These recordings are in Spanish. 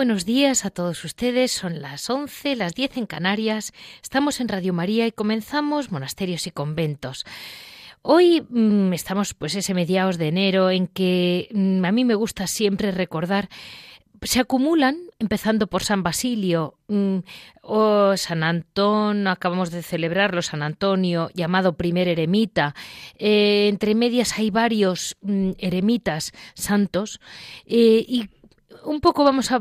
Buenos días a todos ustedes. Son las 11, las 10 en Canarias. Estamos en Radio María y comenzamos Monasterios y Conventos. Hoy mm, estamos pues ese mediados de enero en que mm, a mí me gusta siempre recordar se acumulan, empezando por San Basilio mm, o San Antón, acabamos de celebrarlo, San Antonio, llamado primer eremita. Eh, entre medias hay varios eremitas santos eh, y un poco vamos a,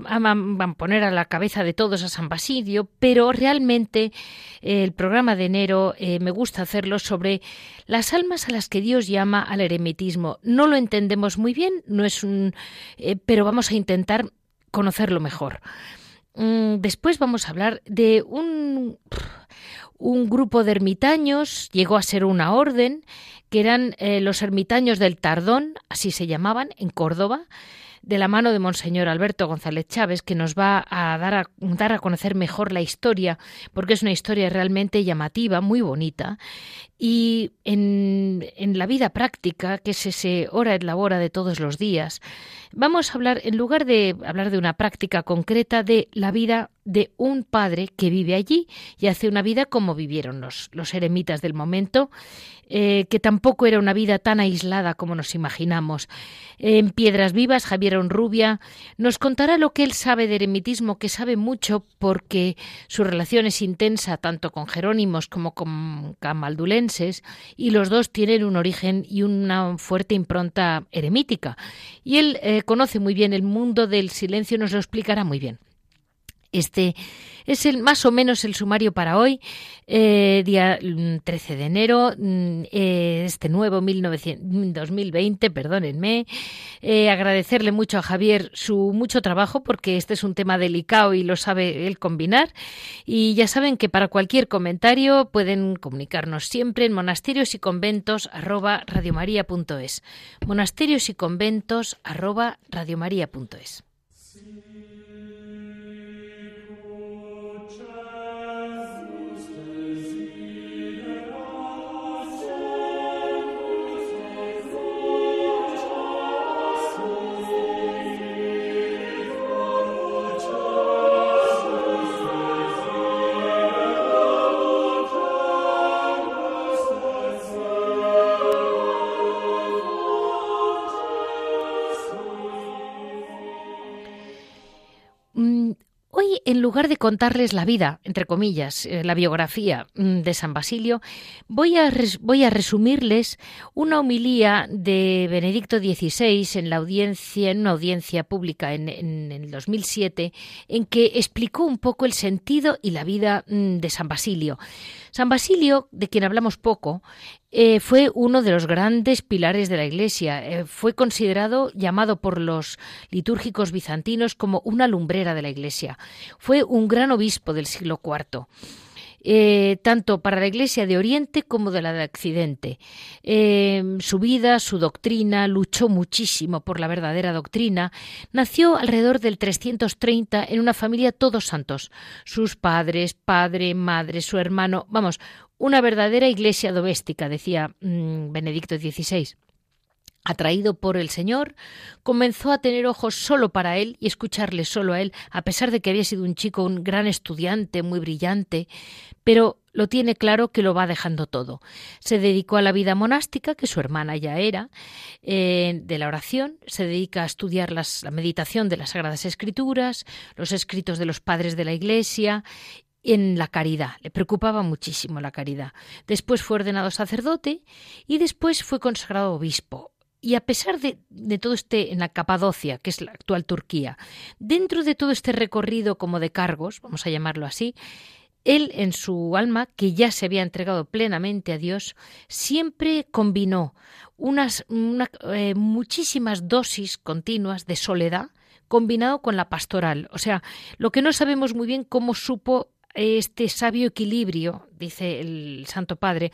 poner a la cabeza de todos a San Basilio, pero realmente eh, el programa de enero eh, me gusta hacerlo sobre las almas a las que Dios llama al eremitismo. No lo entendemos muy bien, no es un, eh, pero vamos a intentar conocerlo mejor. Mm, después vamos a hablar de un, un grupo de ermitaños, llegó a ser una orden, que eran los ermitaños del Tardón, así se llamaban, en Córdoba de la mano de Monseñor Alberto González Chávez, que nos va a dar a, dar a conocer mejor la historia, porque es una historia realmente llamativa, muy bonita, y en, en, la vida práctica, que es ese hora et labora de todos los días, vamos a hablar, en lugar de hablar de una práctica concreta, de la vida de un padre que vive allí y hace una vida como vivieron los, los eremitas del momento, eh, que tampoco era una vida tan aislada como nos imaginamos. En Piedras Vivas, Javier Onrubia nos contará lo que él sabe de eremitismo, que sabe mucho porque su relación es intensa tanto con jerónimos como con camaldulenses y los dos tienen un origen y una fuerte impronta eremítica. Y él eh, conoce muy bien el mundo del silencio, nos lo explicará muy bien. Este es el más o menos el sumario para hoy, eh, día 13 mm, de enero, mm, eh, este nuevo 2020, perdónenme. Eh, agradecerle mucho a Javier su mucho trabajo porque este es un tema delicado y lo sabe él combinar. Y ya saben que para cualquier comentario pueden comunicarnos siempre en monasterios y conventos arroba Monasterios y conventos arroba en lugar de contarles la vida, entre comillas, eh, la biografía mm, de San Basilio, voy a, voy a resumirles una homilía de Benedicto XVI en la audiencia, en una audiencia pública en, en, el 2007, en que explicó un poco el sentido y la vida mm, de San Basilio. San Basilio, de quien hablamos poco, eh, fue uno de los grandes pilares de la Iglesia. Eh, fue considerado, llamado por los litúrgicos bizantinos, como una lumbrera de la Iglesia. Fue un gran obispo del siglo IV. Eh, tanto para la Iglesia de Oriente como de la de Occidente. su vida, su doctrina, luchó muchísimo por la verdadera doctrina. Nació alrededor del 330 en una familia todos santos. Sus padres, padre, madre, su hermano, vamos, una verdadera iglesia doméstica, decía mm, Benedicto XVI. Atraído por el Señor, comenzó a tener ojos solo para él y escucharle solo a él, a pesar de que había sido un chico, un gran estudiante, muy brillante, pero lo tiene claro que lo va dejando todo. Se dedicó a la vida monástica, que su hermana ya era, eh, de la oración, se dedica a estudiar la meditación de las Sagradas Escrituras, los escritos de los padres de la Iglesia en la caridad. Le preocupaba muchísimo la caridad. Después fue ordenado sacerdote y después fue consagrado obispo. Y a pesar de, todo este en la Capadocia, que es la actual Turquía, dentro de todo este recorrido como de cargos, vamos a llamarlo así, él en su alma, que ya se había entregado plenamente a Dios, siempre combinó unas eh, muchísimas dosis continuas de soledad combinado con la pastoral. O sea, lo que no sabemos muy bien cómo supo este sabio equilibrio, dice el Santo Padre,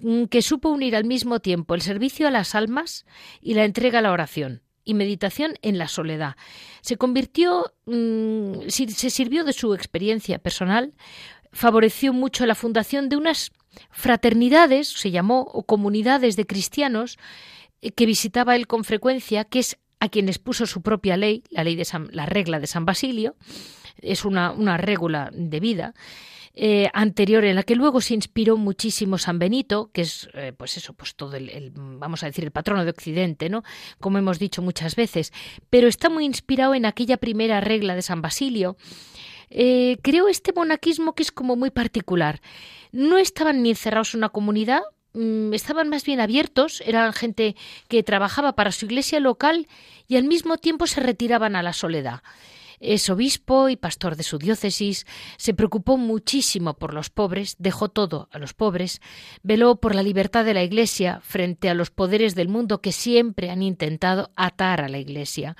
mm, que supo unir al mismo tiempo el servicio a las almas y la entrega a la oración y meditación en la soledad. Se convirtió, mm, se sirvió de su experiencia personal, favoreció mucho la fundación de unas fraternidades, se llamó, o comunidades de cristianos eh, que visitaba él con frecuencia, que es a quienes puso su propia ley, la ley de la regla de San Basilio, es una, una regula de vida. Eh, anterior en la que luego se inspiró muchísimo San Benito, que es eh, pues eso, pues todo el, vamos a decir el patrono de Occidente, ¿no? Como hemos dicho muchas veces, pero está muy inspirado en aquella primera regla de San Basilio. Eh, creo este monaquismo que es como muy particular. No estaban ni encerrados en una comunidad, mm, estaban más bien abiertos, eran gente que trabajaba para su iglesia local y al mismo tiempo se retiraban a la soledad. Es obispo y pastor de su diócesis, se preocupó muchísimo por los pobres, dejó todo a los pobres, veló por la libertad de la Iglesia frente a los poderes del mundo que siempre han intentado atar a la Iglesia,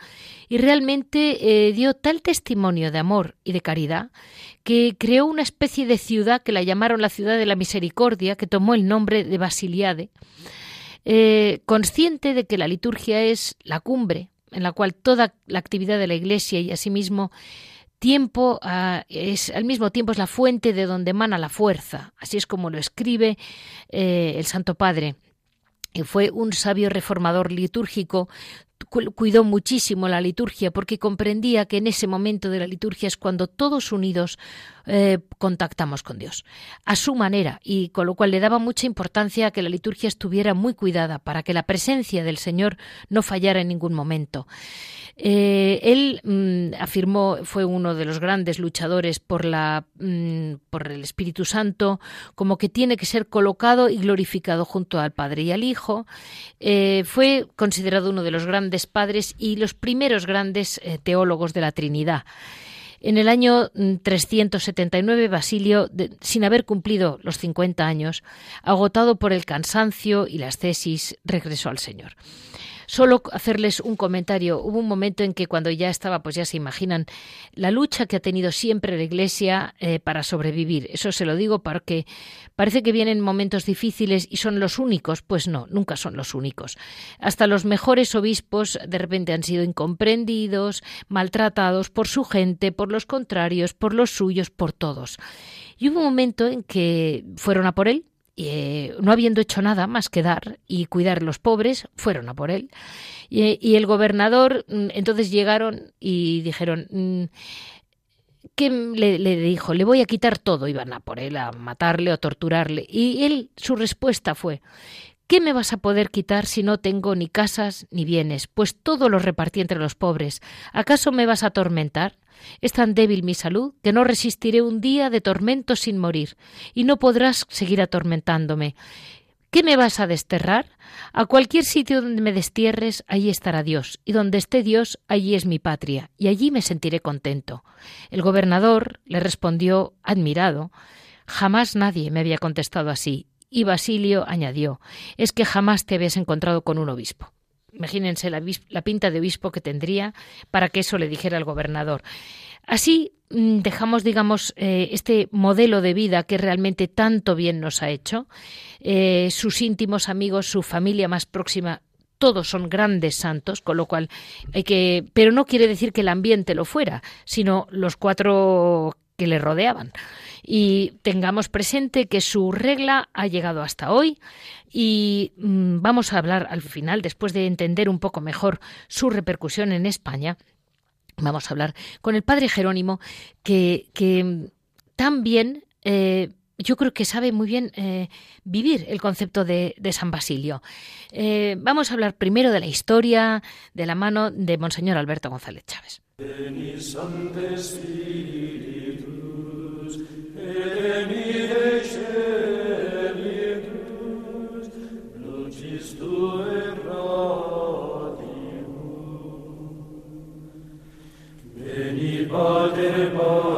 y realmente eh, dio tal testimonio de amor y de caridad que creó una especie de ciudad que la llamaron la ciudad de la misericordia, que tomó el nombre de Basiliade, eh, consciente de que la liturgia es la cumbre en la cual toda la actividad de la Iglesia y asimismo tiempo ah, es al mismo tiempo es la fuente de donde emana la fuerza. Así es como lo escribe eh, el Santo Padre. Y fue un sabio reformador litúrgico cuidó muchísimo la liturgia porque comprendía que en ese momento de la liturgia es cuando todos unidos eh, contactamos con Dios a su manera y con lo cual le daba mucha importancia que la liturgia estuviera muy cuidada para que la presencia del Señor no fallara en ningún momento. Eh, él mm, afirmó, fue uno de los grandes luchadores por, la, mm, por el Espíritu Santo, como que tiene que ser colocado y glorificado junto al Padre y al Hijo. Eh, fue considerado uno de los grandes padres y los primeros grandes teólogos de la Trinidad. En el año 379, mm, Basilio, sin haber cumplido los 50 años, agotado por el cansancio y las tesis, regresó al Señor. Solo hacerles un comentario. Hubo un momento en que cuando ya estaba, pues ya se imaginan, la lucha que ha tenido siempre la Iglesia eh, para sobrevivir. Eso se lo digo porque parece que vienen momentos difíciles y son los únicos. Pues no, nunca son los únicos. Hasta los mejores obispos de repente han sido incomprendidos, maltratados por su gente, por los contrarios, por los suyos, por todos. Y hubo un momento en que fueron a por él, eh, no habiendo hecho nada más que dar y cuidar a los pobres, fueron a por él. Y, el gobernador, mm, entonces llegaron y dijeron, mm, que le, le, dijo, le voy a quitar todo, iban a por él, a matarle o torturarle. Y él, su respuesta fue, ¿Qué me vas a poder quitar si no tengo ni casas ni bienes? Pues todo lo repartí entre los pobres. ¿Acaso me vas a atormentar? Es tan débil mi salud que no resistiré un día de tormento sin morir, y no podrás seguir atormentándome. ¿Qué me vas a desterrar? A cualquier sitio donde me destierres, allí estará Dios, y donde esté Dios, allí es mi patria, y allí me sentiré contento. El gobernador le respondió, admirado, Jamás nadie me había contestado así, y Basilio añadió, es que jamás te habías encontrado con un obispo. Imagínense la, pinta de obispo que tendría para que eso le dijera al gobernador. Así mm, dejamos, digamos, eh, este modelo de vida que realmente tanto bien nos ha hecho. Eh, sus íntimos amigos, su familia más próxima, todos son grandes santos, con lo cual hay que. Pero no quiere decir que el ambiente lo fuera, sino los cuatro que le rodeaban y tengamos presente que su regla ha llegado hasta hoy y mm, vamos a hablar al final, después de entender un poco mejor su repercusión en España, vamos a hablar con el padre Jerónimo que, que también eh, yo creo que sabe muy bien eh, vivir el concepto de, San Basilio. Eh, vamos a hablar primero de la historia de la mano de Monseñor Alberto González Chávez. Muy buenos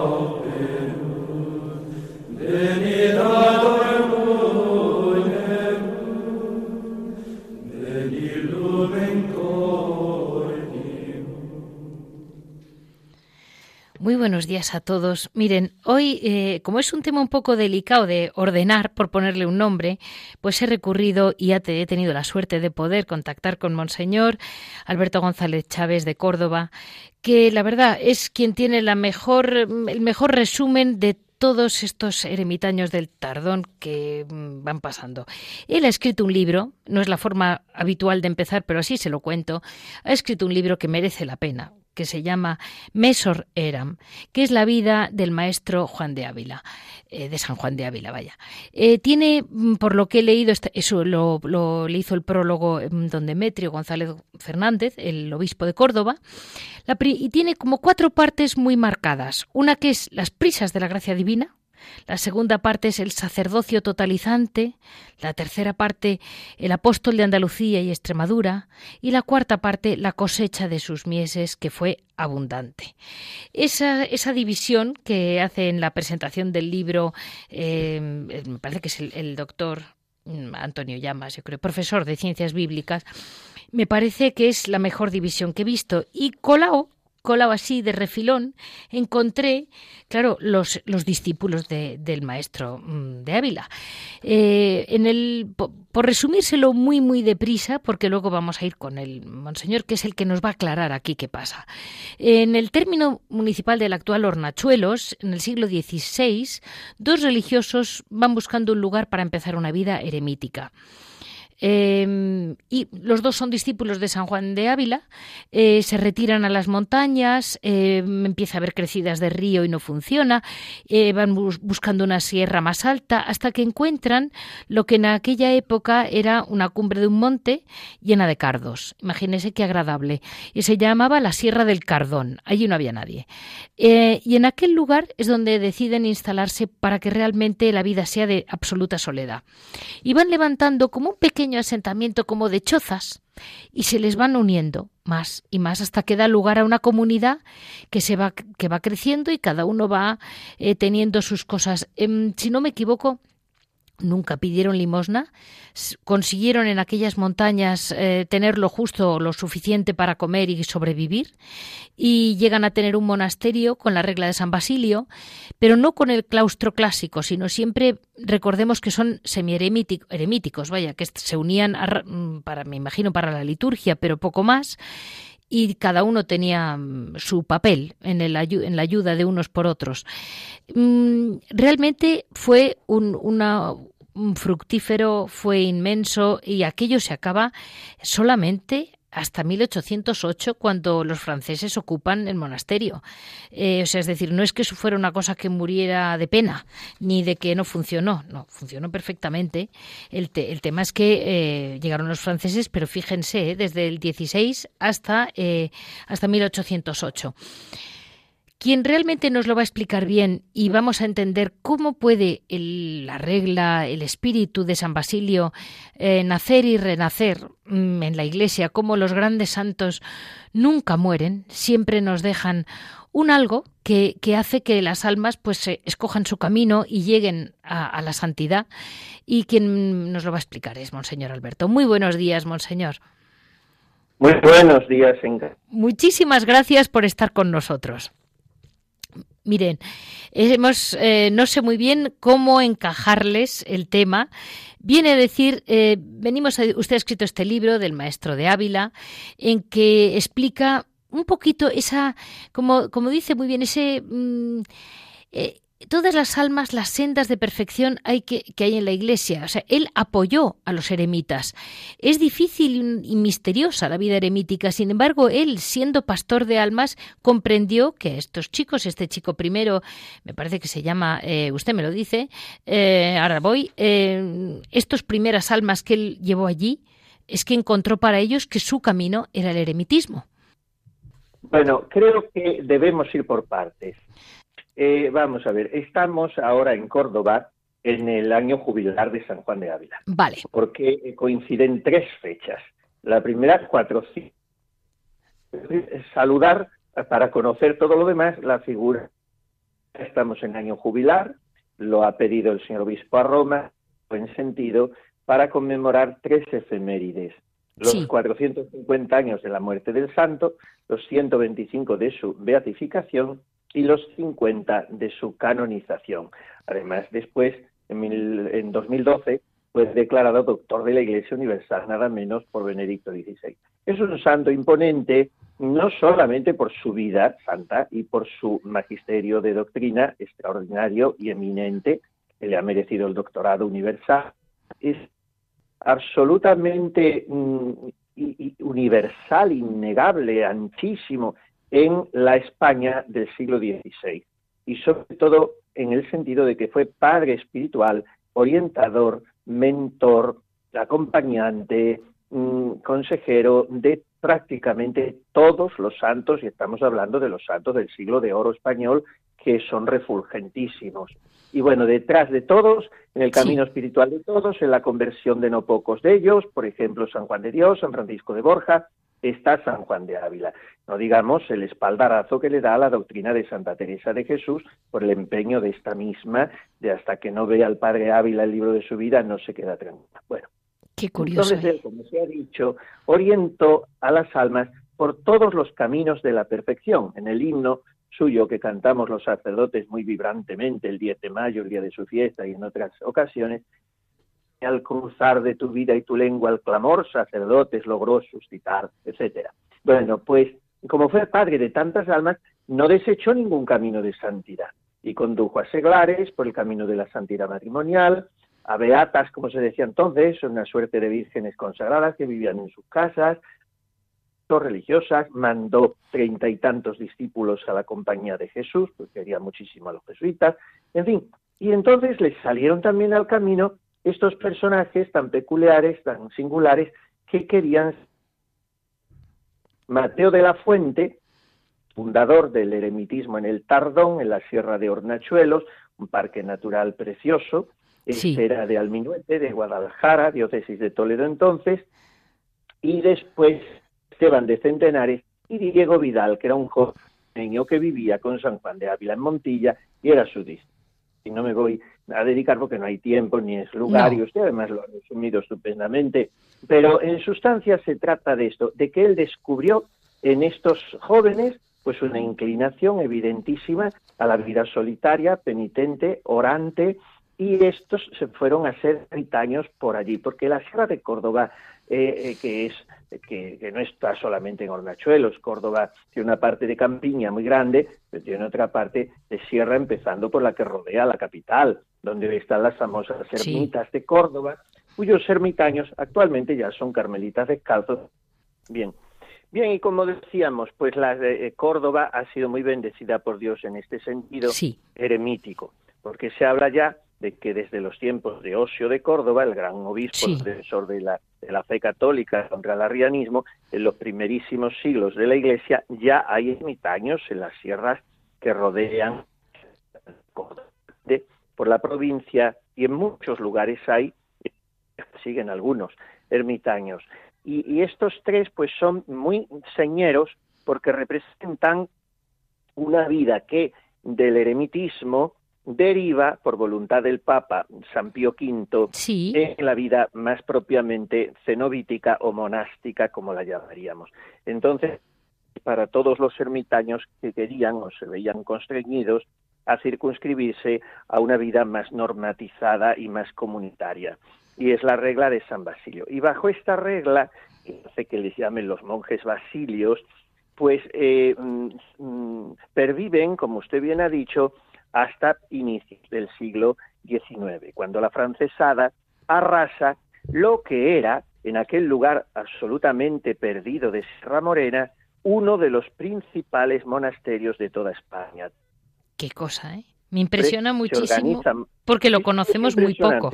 días a todos. Miren, hoy, eh, como es un tema un poco delicado de ordenar, por ponerle un nombre, pues he recurrido y he tenido la suerte de poder contactar con Monseñor Alberto González Chávez de Córdoba, que la verdad es quien tiene la mejor, el mejor resumen de todos estos eremitaños del tardón que mm, van pasando. Él ha escrito un libro, no es la forma habitual de empezar, pero así se lo cuento, ha escrito un libro que merece la pena, que se llama Mesor Eram, que es la vida del maestro Juan de Ávila, eh, de San Juan de Ávila, vaya. Eh, tiene, mm, por lo que he leído, eso lo, le hizo el prólogo mm, don Demetrio González Fernández, el obispo de Córdoba, y tiene como cuatro partes muy marcadas. Una que es las prisas de la gracia divina, la segunda parte es el sacerdocio totalizante, la tercera parte el apóstol de Andalucía y Extremadura y la cuarta parte la cosecha de sus mieses que fue abundante. Esa, esa división que hace en la presentación del libro, eh, me parece que es el, doctor mm, Antonio Llamas, yo creo, profesor de ciencias bíblicas, me parece que es la mejor división que he visto. Y Colao colado así de refilón, encontré, claro, los, los discípulos del maestro mm, de Ávila. Eh, en el, por, resumírselo muy, muy deprisa, porque luego vamos a ir con el monseñor, que es el que nos va a aclarar aquí qué pasa. En el término municipal del actual Hornachuelos, en el siglo XVI, dos religiosos van buscando un lugar para empezar una vida eremítica. Em, y los dos son discípulos de San Juan de Ávila, eh, se retiran a las montañas, em, empieza a haber crecidas de río y no funciona, eh, van buscando una sierra más alta hasta que encuentran lo que en aquella época era una cumbre de un monte llena de cardos. Imagínense qué agradable. Y se llamaba la Sierra del Cardón. Allí no había nadie. Eh, y en aquel lugar es donde deciden instalarse para que realmente la vida sea de absoluta soledad. Y van levantando como un pequeño asentamiento como de chozas y se les van uniendo más y más hasta que da lugar a una comunidad que se va que va creciendo y cada uno va eh, teniendo sus cosas. Em, si no me equivoco, nunca pidieron limosna, consiguieron en aquellas montañas eh, tener lo justo, lo suficiente para comer y sobrevivir, y llegan a tener un monasterio con la regla de San Basilio, pero no con el claustro clásico, sino siempre recordemos que son semi-eremíticos, vaya, que se unían mm, para, me imagino, para la liturgia, pero poco más, y cada uno tenía mm, su papel en, el, en la ayuda de unos por otros. Mm, realmente fue un, una, fructífero, fue inmenso y aquello se acaba solamente hasta 1808 cuando los franceses ocupan el monasterio. Eh, o sea, es decir, no es que eso fuera una cosa que muriera de pena ni de que no funcionó, no, funcionó perfectamente. El, tema es que eh, llegaron los franceses, pero fíjense, eh, desde el 16 hasta, hasta 1808. Quien realmente nos lo va a explicar bien y vamos a entender cómo puede la regla, el espíritu de San Basilio eh, nacer y renacer mm, en la Iglesia, cómo los grandes santos nunca mueren, siempre nos dejan un algo que, hace que las almas pues escojan su camino y lleguen a, la santidad. Y quien nos lo va a explicar es Monseñor Alberto. Muy buenos días, Monseñor. Muy buenos días, Inga. Muchísimas gracias por estar con nosotros. Miren, hemos, eh, no sé muy bien cómo encajarles el tema. Viene a decir, eh, venimos, a, usted ha escrito este libro del maestro de Ávila, en que explica un poquito esa, como, como dice muy bien, ese, mm, eh, todas las almas, las sendas de perfección hay que, que, hay en la Iglesia. O sea, él apoyó a los eremitas. Es difícil y misteriosa la vida eremítica. Sin embargo, él, siendo pastor de almas, comprendió que estos chicos, este chico primero, me parece que se llama, eh, usted me lo dice, eh, ahora voy, eh, estos primeras almas que él llevó allí, es que encontró para ellos que su camino era el eremitismo. Bueno, creo que debemos ir por partes. Eh, vamos a ver, estamos ahora en Córdoba en el año jubilar de San Juan de Ávila. Vale. Porque coinciden tres fechas. La primera, cuatro. Saludar para conocer todo lo demás la figura. Estamos en año jubilar, lo ha pedido el señor obispo a Roma, en sentido, para conmemorar tres efemérides. Los sí. 450 años de la muerte del santo, los 125 de su beatificación y los 50 de su canonización. Además, después, en, mil, en 2012, fue declarado doctor de la Iglesia Universal, nada menos por Benedicto XVI. Es un santo imponente, no solamente por su vida santa y por su magisterio de doctrina extraordinario y eminente, que le ha merecido el doctorado universal, es absolutamente mm, universal, innegable, anchísimo, en la España del siglo XVI y sobre todo en el sentido de que fue padre espiritual, orientador, mentor, acompañante, mm, consejero de prácticamente todos los santos, y estamos hablando de los santos del siglo de oro español, que son refulgentísimos. Y bueno, detrás de todos, en el camino sí. espiritual de todos, en la conversión de no pocos de ellos, por ejemplo, San Juan de Dios, San Francisco de Borja, está San Juan de Ávila. No digamos el espaldarazo que le da a la doctrina de Santa Teresa de Jesús por el empeño de esta misma, de hasta que no vea al padre Ávila el libro de su vida, no se queda tranquila. Bueno, Qué curioso. entonces él, como se ha dicho, orientó a las almas por todos los caminos de la perfección. En el himno suyo que cantamos los sacerdotes muy vibrantemente el 10 de mayo, el día de su fiesta y en otras ocasiones, al cruzar de tu vida y tu lengua el clamor, sacerdotes logró suscitar, etcétera. Bueno, pues como fue padre de tantas almas, no desechó ningún camino de santidad y condujo a seglares por el camino de la santidad matrimonial, a beatas, como se decía entonces, una suerte de vírgenes consagradas que vivían en sus casas, religiosas, mandó treinta y tantos discípulos a la compañía de Jesús, porque quería muchísimo a los jesuitas, en fin, y entonces les salieron también al camino estos personajes tan peculiares, tan singulares, que querían Mateo de la Fuente, fundador del eremitismo en el Tardón, en la Sierra de Hornachuelos, un parque natural precioso, Sí. era de Alminuete, de Guadalajara, diócesis de Toledo entonces, y después Esteban de Centenares y Diego Vidal, que era un joven que vivía con San Juan de Ávila en Montilla y era su discípulo. Y no me voy a dedicar porque no hay tiempo ni es lugar, No. y usted además lo ha resumido estupendamente, pero en sustancia se trata de esto, de que él descubrió en estos jóvenes pues una inclinación evidentísima a la vida solitaria, penitente, orante, y estos se fueron a ser ermitaños por allí, porque la Sierra de Córdoba, eh, eh, que es que, que no está solamente en Hornachuelos, Córdoba tiene una parte de campiña muy grande, pero tiene otra parte de sierra empezando por la que rodea la capital, donde están las famosas Sí. ermitas de Córdoba, cuyos ermitaños actualmente ya son carmelitas descalzos. Bien, bien, y como decíamos, pues la de eh, Córdoba ha sido muy bendecida por Dios en este sentido Sí, eremítico, porque se habla ya de que desde los tiempos de Osio de Córdoba, el gran obispo Sí. defensor de la, de la fe católica contra el arrianismo, en los primerísimos siglos de la Iglesia ya hay ermitaños en las sierras que rodean. De- por la provincia y en muchos lugares hay, siguen algunos, ermitaños. Y, y estos tres pues son muy señeros porque representan una vida que del eremitismo deriva, por voluntad del Papa San Pío V, sí, en la vida más propiamente cenobítica o monástica, como la llamaríamos. Entonces, para todos los ermitaños que querían o se veían constreñidos a circunscribirse a una vida más normatizada y más comunitaria. Y es la regla de San Basilio. Y bajo esta regla, que hace que les llamen los monjes basilios, pues eh, mm, mm, perviven, como usted bien ha dicho, hasta inicios del siglo XIX, cuando la francesada arrasa lo que era, en aquel lugar absolutamente perdido de Sierra Morena, uno de los principales monasterios de toda España. Qué cosa, ¿eh? Me impresiona muchísimo porque lo conocemos muy poco.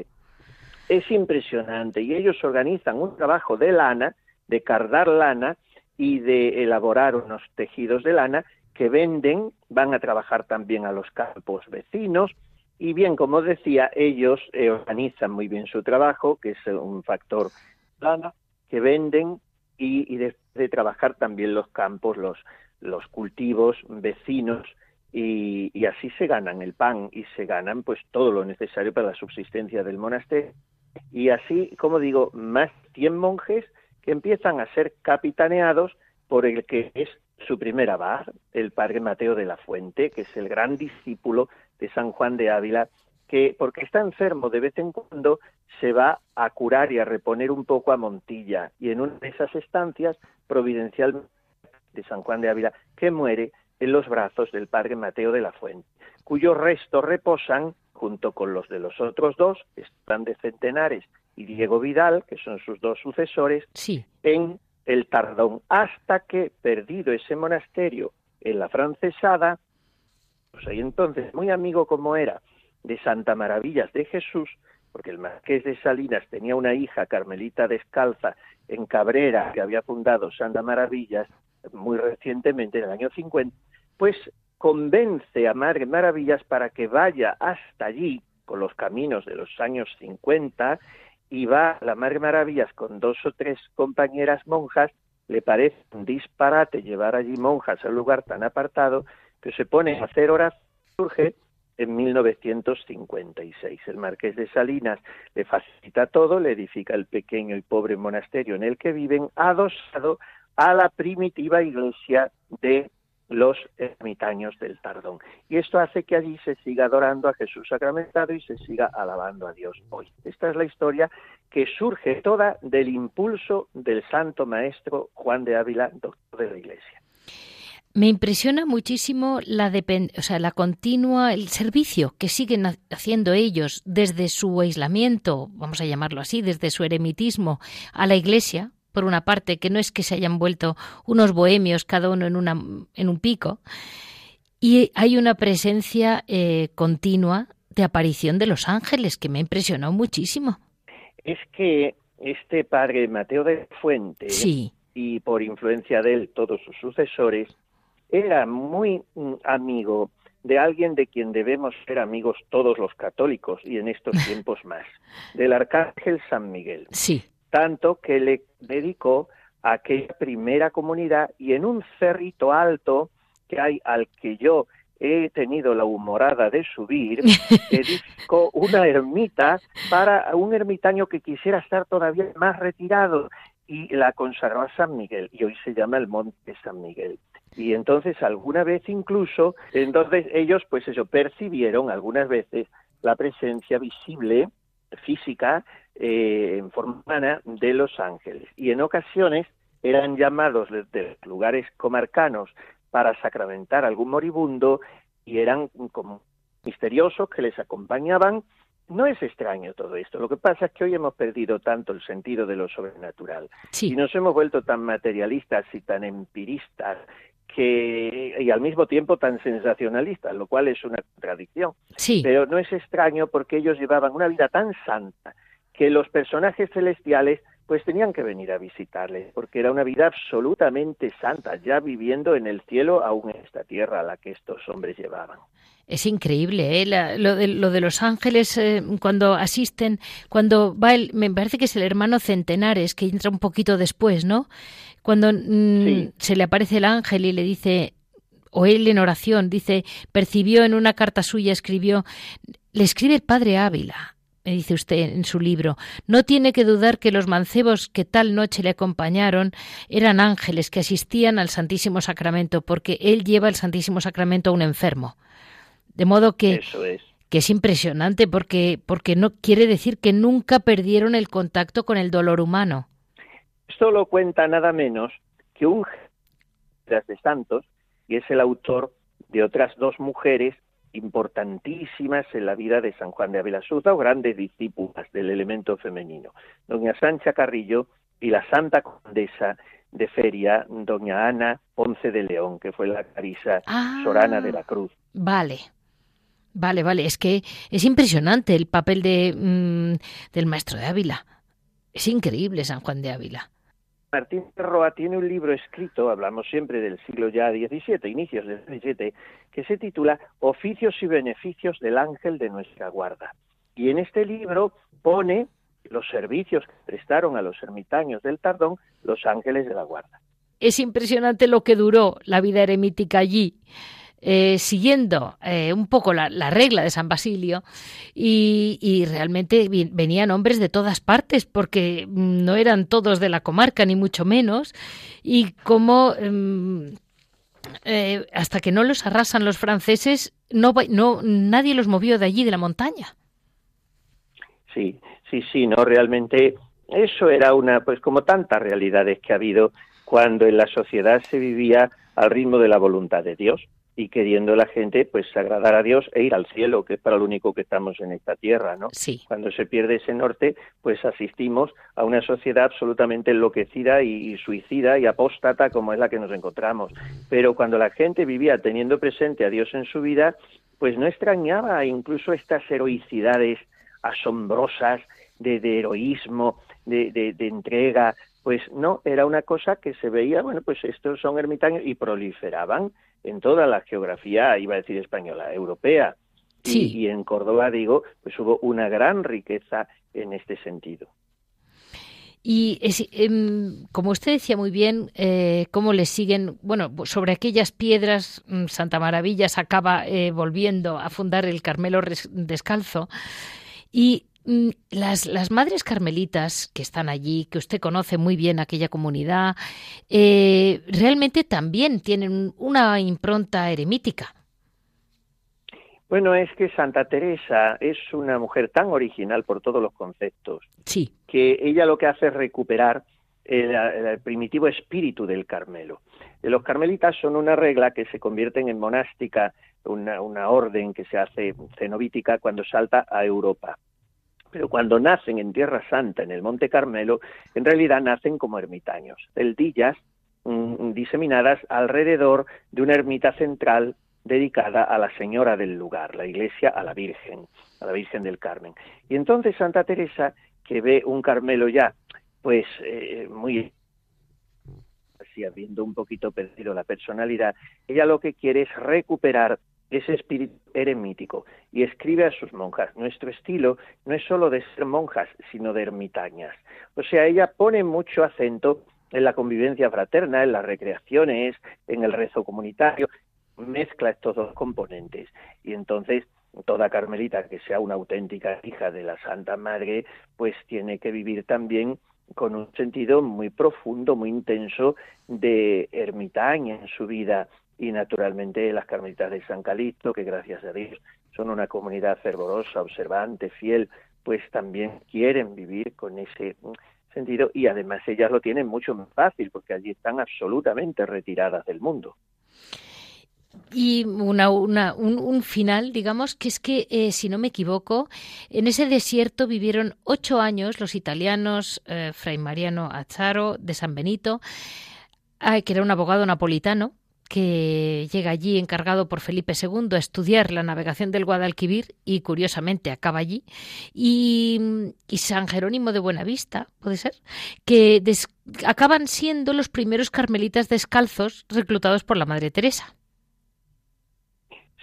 Es impresionante y ellos organizan un trabajo de lana, de cardar lana y de elaborar unos tejidos de lana que venden, van a trabajar también a los campos vecinos. Y bien, como decía, ellos eh, organizan muy bien su trabajo, que es un factor que venden y, de, trabajar también los campos, los, los cultivos vecinos y, así se ganan el pan y se ganan pues todo lo necesario para la subsistencia del monasterio. Y así, como digo, más 100 monjes que empiezan a ser capitaneados por el que es su primer abad, el padre Mateo de la Fuente, que es el gran discípulo de San Juan de Ávila, que porque está enfermo de vez en cuando se va a curar y a reponer un poco a Montilla. Y en una de esas estancias providencial de San Juan de Ávila que muere en los brazos del padre Mateo de la Fuente, cuyos restos reposan junto con los de los otros dos, Están de Centenares y Diego Vidal, que son sus dos sucesores, en el Tardón, hasta que, perdido ese monasterio en la francesada, pues ahí entonces, muy amigo como era de Santa Maravillas de Jesús, porque el marqués de Salinas tenía una hija, Carmelita Descalza, en Cabrera, que había fundado Santa Maravillas muy recientemente, en el año 50, pues convence a Madre Maravillas para que vaya hasta allí, con los caminos de los años 50, y va la Madre Maravillas con dos o tres compañeras monjas, le parece un disparate llevar allí monjas a un lugar tan apartado, que se pone a hacer horas, surge en 1956. El marqués de Salinas le facilita todo, le edifica el pequeño y pobre monasterio en el que viven, adosado a la primitiva iglesia de los ermitaños del Tardón. Y esto hace que allí se siga adorando a Jesús sacramentado y se siga alabando a Dios hoy. Esta es la historia que surge toda del impulso del santo maestro Juan de Ávila, doctor de la Iglesia. Me impresiona muchísimo la, o la continua, el servicio que siguen haciendo ellos desde su aislamiento, vamos a llamarlo así, desde su eremitismo a la Iglesia, por una parte, que no es que se hayan vuelto unos bohemios cada uno en, una, en un pico, y hay una presencia eh, continua de aparición de los ángeles que me impresionó muchísimo. Es que este padre Mateo de Fuente, y por influencia de él todos sus sucesores, era muy mm, amigo de alguien de quien debemos ser amigos todos los católicos y en estos tiempos más, del arcángel San Miguel. Sí tanto que le dedicó a aquella primera comunidad y en un cerrito alto que hay al que yo he tenido la humorada de subir, dedicó una ermita para un ermitaño que quisiera estar todavía más retirado y la consagró a San Miguel y hoy se llama el Monte San Miguel. Y entonces alguna vez incluso, entonces ellos pues eso, percibieron algunas veces la presencia visible física eh, en forma humana de los ángeles. Y en ocasiones eran llamados desde lugares comarcanos para sacramentar algún moribundo y eran como misteriosos que les acompañaban. No es extraño todo esto. Lo que pasa es que hoy hemos perdido tanto el sentido de lo sobrenatural y nos hemos vuelto tan materialistas y tan empiristas que y al mismo tiempo tan sensacionalistas, lo cual es una contradicción. Pero no es extraño porque ellos llevaban una vida tan santa que los personajes celestiales pues tenían que venir a visitarle, porque era una vida absolutamente santa, ya viviendo en el cielo aún en esta tierra a la que estos hombres llevaban. Es increíble, ¿eh? lo, de, lo de los ángeles eh, cuando asisten, cuando va el, me parece que es el hermano Centenares, que entra un poquito después, ¿no? Cuando mm, se le aparece el ángel y le dice, o él en oración, dice, percibió en una carta suya, escribió, le escribe el padre Ávila, dice usted en su libro, no tiene que dudar que los mancebos que tal noche le acompañaron eran ángeles que asistían al Santísimo Sacramento, porque él lleva el Santísimo Sacramento a un enfermo. De modo que, es. que es impresionante porque, porque no quiere decir que nunca perdieron el contacto con el dolor humano. Esto lo cuenta nada menos que un de santos, y es el autor de otras dos mujeres importantísimas en la vida de San Juan de Ávila, sus dos grandes discípulas del elemento femenino, doña Sancha Carrillo y la Santa Condesa de Feria, doña Ana Ponce de León, que fue la carisa Ah. sorana de la Cruz. Vale. Vale, vale. Es que es impresionante el papel de, mm, del maestro de Ávila. Es increíble San Juan de Ávila. Martín Roa tiene un libro escrito, hablamos siempre del siglo ya XVII, inicios del XVII, que se titula Oficios y beneficios del ángel de nuestra guarda. Y en este libro pone los servicios que prestaron a los ermitaños del Tardón los ángeles de la guarda. Es impresionante lo que duró la vida eremítica allí. Eh, siguiendo eh, un poco la, la regla de San Basilio y, y realmente venían hombres de todas partes porque mm, no eran todos de la comarca ni mucho menos y como em, eh, hasta que no los arrasan los franceses no, no nadie los movió de allí de la montaña. Sí, sí, sí, no, realmente eso era una, pues como tantas realidades que ha habido cuando en la sociedad se vivía al ritmo de la voluntad de Dios y queriendo la gente pues agradar a Dios e ir al cielo, que es para lo único que estamos en esta tierra, ¿no? sí Cuando se pierde ese norte, pues asistimos a una sociedad absolutamente enloquecida y, suicida y apóstata como es la que nos encontramos. Pero cuando la gente vivía teniendo presente a Dios en su vida, pues no extrañaba incluso estas heroicidades asombrosas de, de heroísmo, de, de- de entrega, pues no, era una cosa que se veía, bueno, pues estos son ermitaños y proliferaban en toda la geografía, iba a decir española, europea. Y- Sí. y en Córdoba, digo, pues hubo una gran riqueza en este sentido. Y es, em, como usted decía muy bien, eh, cómo le siguen, bueno, sobre aquellas piedras, mm, Santa Maravillas acaba eh, volviendo a fundar el Carmelo Descalzo. Y las, las madres carmelitas que están allí, que usted conoce muy bien aquella comunidad, eh, realmente también tienen una impronta eremítica. Bueno, es que Santa Teresa es una mujer tan original por todos los conceptos Sí, que ella lo que hace es recuperar el, el primitivo espíritu del Carmelo. Eh, Los carmelitas son una regla que se convierten en monástica, una, una orden que se hace cenobítica cuando salta a Europa. Pero cuando nacen en Tierra Santa, en el Monte Carmelo, en realidad nacen como ermitaños, celdillas mm, diseminadas alrededor de una ermita central dedicada a la señora del lugar, la iglesia a la Virgen, a la Virgen del Carmen. Y entonces Santa Teresa, que ve un Carmelo ya, pues eh, muy así habiendo un poquito perdido la personalidad, ella lo que quiere es recuperar ese espíritu eremítico y escribe a sus monjas, nuestro estilo no es solo de ser monjas, sino de ermitañas. O sea, ella pone mucho acento en la convivencia fraterna, en las recreaciones, en el rezo comunitario, mezcla estos dos componentes. Y entonces toda carmelita que sea una auténtica hija de la Santa Madre, pues tiene que vivir también con un sentido muy profundo, muy intenso de ermitaña en su vida y naturalmente las carmelitas de San Calixto, que gracias a Dios son una comunidad fervorosa, observante, fiel, pues también quieren vivir con ese sentido y además ellas lo tienen mucho más fácil porque allí están absolutamente retiradas del mundo. Y una, una, un, un, final, digamos, que es que, eh, si no me equivoco, en ese desierto vivieron ocho años los italianos eh, Fray Mariano Azzaro de San Benito, eh, que era un abogado napolitano, que llega allí encargado por Felipe II a estudiar la navegación del Guadalquivir y curiosamente acaba allí. Y, y San Jerónimo de Buenavista, puede ser, que des, acaban siendo los primeros carmelitas descalzos reclutados por la Madre Teresa.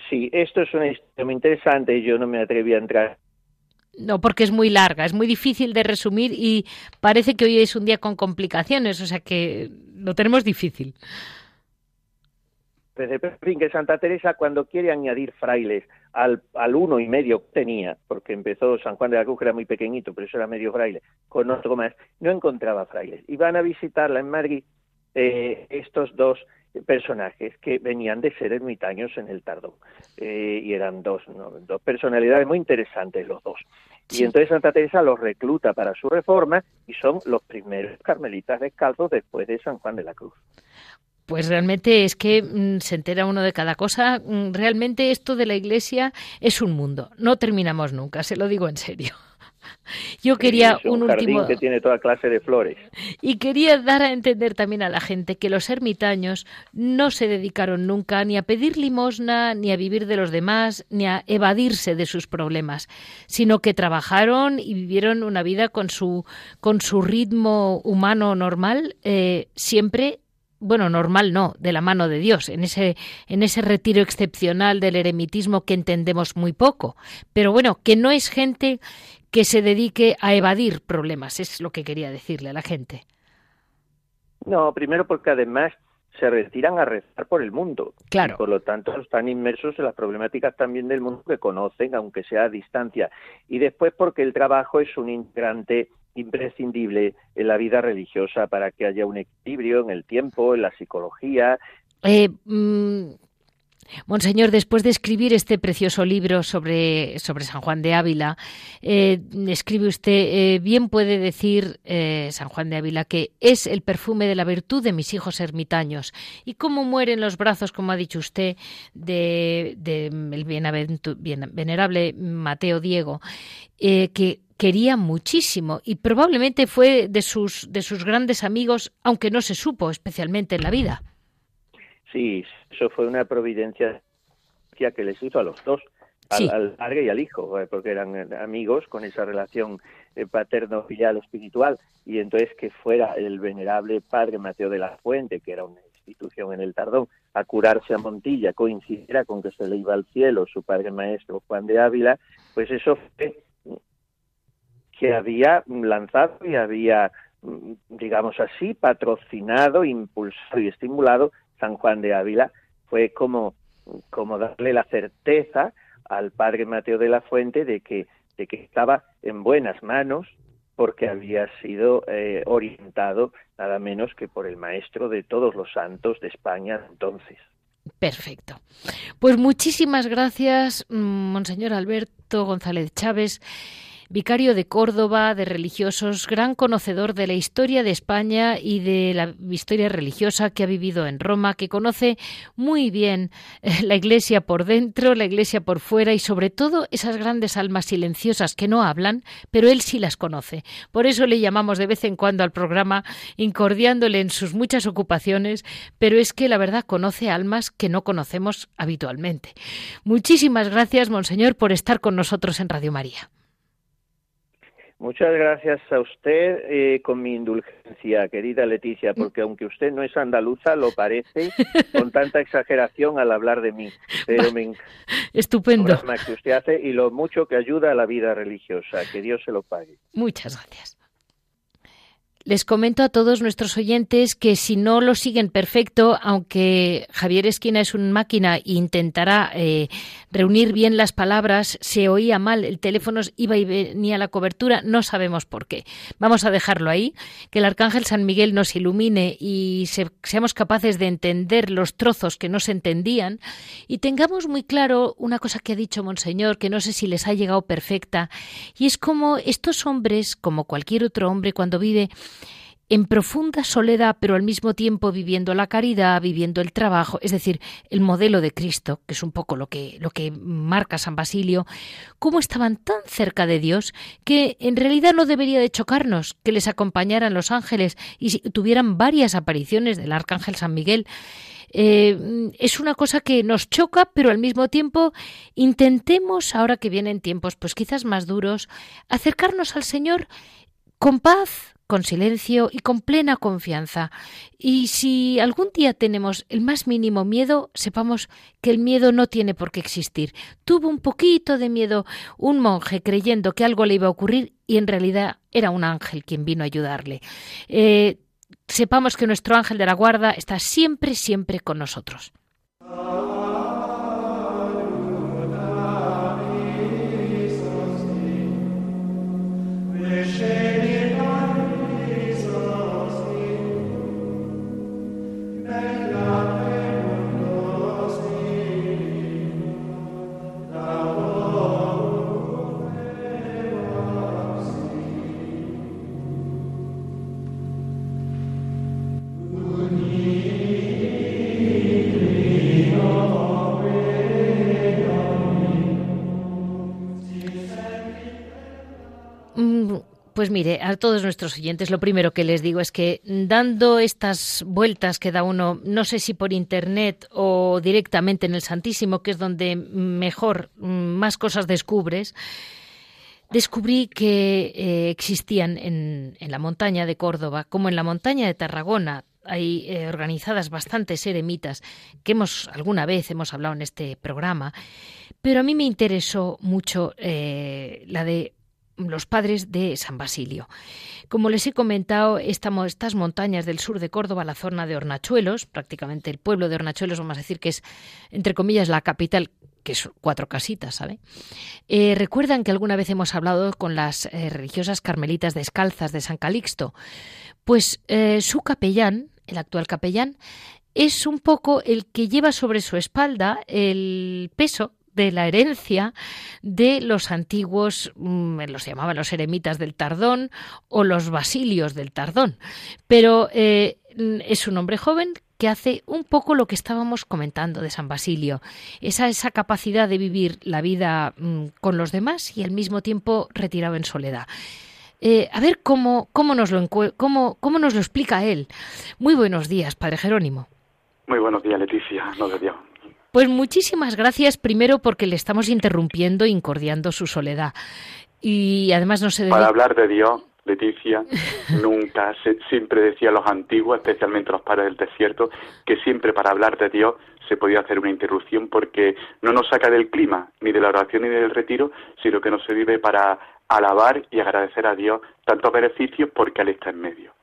Sí, esto es una historia muy interesante. Yo no me atreví a entrar. No, porque es muy larga, es muy difícil de resumir y parece que hoy es un día con complicaciones, o sea que lo tenemos difícil. Fin, que Santa Teresa cuando quiere añadir frailes al, al uno y medio que tenía, porque empezó San Juan de la Cruz, que era muy pequeñito, pero eso era medio fraile, con otro más, no encontraba frailes. Y van a visitarla en Madrid eh, estos dos personajes que venían de ser ermitaños en el Tardón. Eh, y eran dos, ¿no? dos personalidades muy interesantes los dos. Sí. Y entonces Santa Teresa los recluta para su reforma y son los primeros carmelitas descalzos después de San Juan de la Cruz. Pues realmente es que mm, se entera uno de cada cosa. Mm, realmente esto de la Iglesia es un mundo. No terminamos nunca, se lo digo en serio. Yo quería un, último que tiene toda clase de flores. Y quería dar a entender también a la gente que los ermitaños no se dedicaron nunca ni a pedir limosna, ni a vivir de los demás, ni a evadirse de sus problemas, sino que trabajaron y vivieron una vida con su con su ritmo humano normal, eh, siempre bueno, normal no, de la mano de Dios, en ese, en ese retiro excepcional del eremitismo que entendemos muy poco. Pero bueno, que no es gente que se dedique a evadir problemas, es lo que quería decirle a la gente. No, primero porque además se retiran a rezar por el mundo. Claro. por lo tanto, están inmersos en las problemáticas también del mundo que conocen, aunque sea a distancia. Y después porque el trabajo es un integrante imprescindible en la vida religiosa para que haya un equilibrio en el tiempo, en la psicología. Eh, mm, Monseñor, después de escribir este precioso libro sobre, sobre San Juan de Ávila, eh, escribe usted, eh, bien puede decir eh, San Juan de Ávila que es el perfume de la virtud de mis hijos ermitaños. Y cómo mueren los brazos, como ha dicho usted, del de, el venerable Mateo Diego, que quería muchísimo y probablemente fue de sus, de sus grandes amigos, aunque no se supo especialmente en la vida. Sí, eso fue una providencia que les hizo a los dos, al, padre y al hijo, eh, porque eran eh, amigos con esa relación eh, paterno-filial espiritual, y entonces que fuera el venerable padre Mateo de la Fuente, que era una institución en el Tardón, a curarse a Montilla, coincidiera con que se le iba al cielo su padre maestro Juan de Ávila, pues eso fue que había lanzado y había, mm, digamos así, patrocinado, impulsado y estimulado San Juan de Ávila fue como, como darle la certeza al padre Mateo de la Fuente de que, de que estaba en buenas manos porque había sido eh, orientado nada menos que por el maestro de todos los santos de España entonces. Perfecto. Pues muchísimas gracias, mm, Monseñor Alberto González Chávez vicario de Córdoba, de religiosos, gran conocedor de la historia de España y de la historia religiosa que ha vivido en Roma, que conoce muy bien eh, la Iglesia por dentro, la Iglesia por fuera y sobre todo esas grandes almas silenciosas que no hablan, pero él sí las conoce. Por eso le llamamos de vez en cuando al programa, incordiándole en sus muchas ocupaciones, pero es que la verdad conoce almas que no conocemos habitualmente. Muchísimas gracias, Monseñor, por estar con nosotros en Radio María. Muchas gracias a usted eh, con mi indulgencia, querida Leticia, porque aunque usted no es andaluza, lo parece con tanta exageración al hablar de mí. Pero me Estupendo. que usted hace y lo mucho que ayuda a la vida religiosa. Que Dios se lo pague. Muchas gracias. Les comento a todos nuestros oyentes que si no lo siguen perfecto, aunque Javier Esquina es una máquina e intentará eh, reunir bien las palabras, se oía mal, el teléfono iba y venía la cobertura, no sabemos por qué. Vamos a dejarlo ahí, que el Arcángel San Miguel nos ilumine y seamos capaces de entender los trozos que no se entendían y tengamos muy claro una cosa que ha dicho Monseñor, que no sé si les ha llegado perfecta, y es como estos hombres, como cualquier otro hombre cuando vive, en profunda soledad, pero al mismo tiempo viviendo la caridad, viviendo el trabajo, es decir, el modelo de Cristo, que es un poco lo que, lo que marca San Basilio, cómo estaban tan cerca de Dios que en realidad no debería de chocarnos que les acompañaran los ángeles y tuvieran varias apariciones del arcángel San Miguel. Eh, es una cosa que nos choca, pero al mismo tiempo intentemos, ahora que vienen tiempos pues quizás más duros, acercarnos al Señor con paz, con silencio y con plena confianza. Y si algún día tenemos el más mínimo miedo, sepamos que el miedo no tiene por qué existir. Tuvo un poquito de miedo un monje creyendo que algo le iba a ocurrir y en realidad era un ángel quien vino a ayudarle. Eh, sepamos que nuestro ángel de la guarda está siempre, siempre con nosotros. Pues mire, a todos nuestros oyentes lo primero que les digo es que dando estas vueltas que da uno, no sé si por internet o directamente en el Santísimo, que es donde mejor, más cosas descubres, descubrí que eh, existían en, la montaña de Córdoba, como en la montaña de Tarragona, hay eh, organizadas bastantes eremitas que hemos alguna vez hemos hablado en este programa, pero a mí me interesó mucho eh, la de los padres de San Basilio. Como les he comentado, estas montañas del sur de Córdoba, la zona de Hornachuelos, prácticamente el pueblo de Hornachuelos, vamos a decir que es, entre comillas, la capital que es cuatro casitas, ¿sabe? Eh, Recuerdan que alguna vez hemos hablado con las eh, religiosas carmelitas descalzas de San Calixto. Pues eh, su capellán, el actual capellán, es un poco el que lleva sobre su espalda el peso de la herencia de los antiguos, mm, los llamaban los eremitas del Tardón o los basilios del Tardón. Pero eh, es un hombre joven que hace un poco lo que estábamos comentando de San Basilio, esa, esa capacidad de vivir la vida mm, con los demás y al mismo tiempo retirado en soledad. Eh, a ver cómo, cómo, nos lo, cómo, cómo nos lo explica él. Muy buenos días, Padre Jerónimo. Muy buenos días, Leticia, no de Dios. Pues muchísimas gracias primero porque le estamos interrumpiendo, incordiando su soledad. Y además no se Para hablar de Dios, Leticia, nunca, siempre decía los antiguos, especialmente los padres del desierto, que siempre para hablar de Dios se podía hacer una interrupción porque no nos saca del clima, ni de la oración ni del retiro, sino que nos sirve para alabar y agradecer a Dios tantos beneficios porque Él está en medio.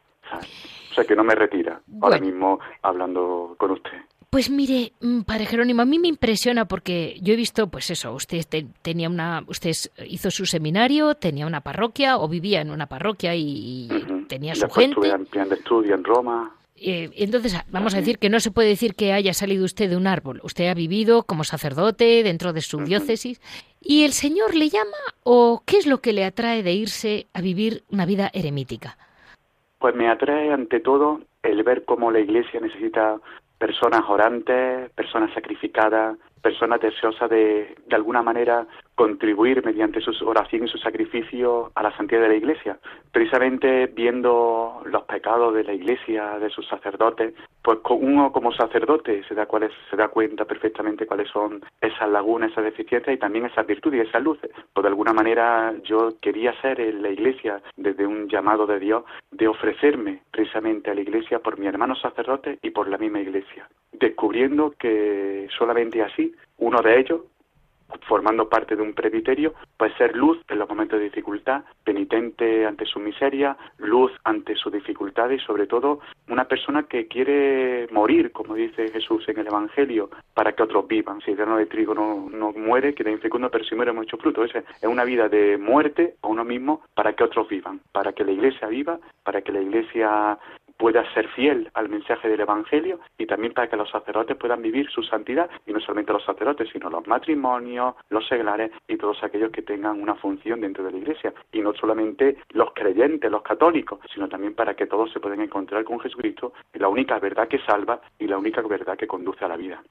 O sea que no me retira ahora mismo hablando con usted. Pues mire, mm, Padre Jerónimo, a mí me impresiona porque yo he visto, pues eso, usted tenía una, usted hizo su seminario, tenía una parroquia o vivía en una parroquia y, tenía su gente. En plan de estudio en Roma. Eh, entonces, vamos a decir que no se puede decir que haya salido usted de un árbol. Usted ha vivido como sacerdote dentro de su diócesis. ¿Y el Señor le llama o qué es lo que le atrae de irse a vivir una vida eremítica? Pues me atrae ante todo el ver cómo la Iglesia necesita personas orantes, personas sacrificadas, personas deseosas de, de alguna manera, contribuir mediante su oración y su sacrificio a la santidad de la Iglesia. Precisamente viendo los pecados de la Iglesia, de sus sacerdotes, pues uno como sacerdote se da, cuáles, se da cuenta perfectamente cuáles son esas lagunas, esas deficiencias y también esas virtudes y esas luces. Pues de alguna manera yo quería ser en la Iglesia desde un llamado de Dios de ofrecerme precisamente a la Iglesia por mi hermano sacerdote y por la misma Iglesia, descubriendo que solamente así uno de ellos formando parte de un presbiterio, puede ser luz en los momentos de dificultad, penitente ante su miseria, luz ante su dificultad y sobre todo una persona que quiere morir, como dice Jesús en el Evangelio, para que otros vivan. Si el grano de trigo no, no muere, queda infecundo, pero si muere mucho fruto. Esa es una vida de muerte a uno mismo para que otros vivan, para que la iglesia viva, para que la iglesia pueda ser fiel al mensaje del Evangelio y también para que los sacerdotes puedan vivir su santidad, y no solamente los sacerdotes, sino los matrimonios, los seglares y todos aquellos que tengan una función dentro de la Iglesia, y no solamente los creyentes, los católicos, sino también para que todos se puedan encontrar con Jesucristo, la única verdad que salva y la única verdad que conduce a la vida.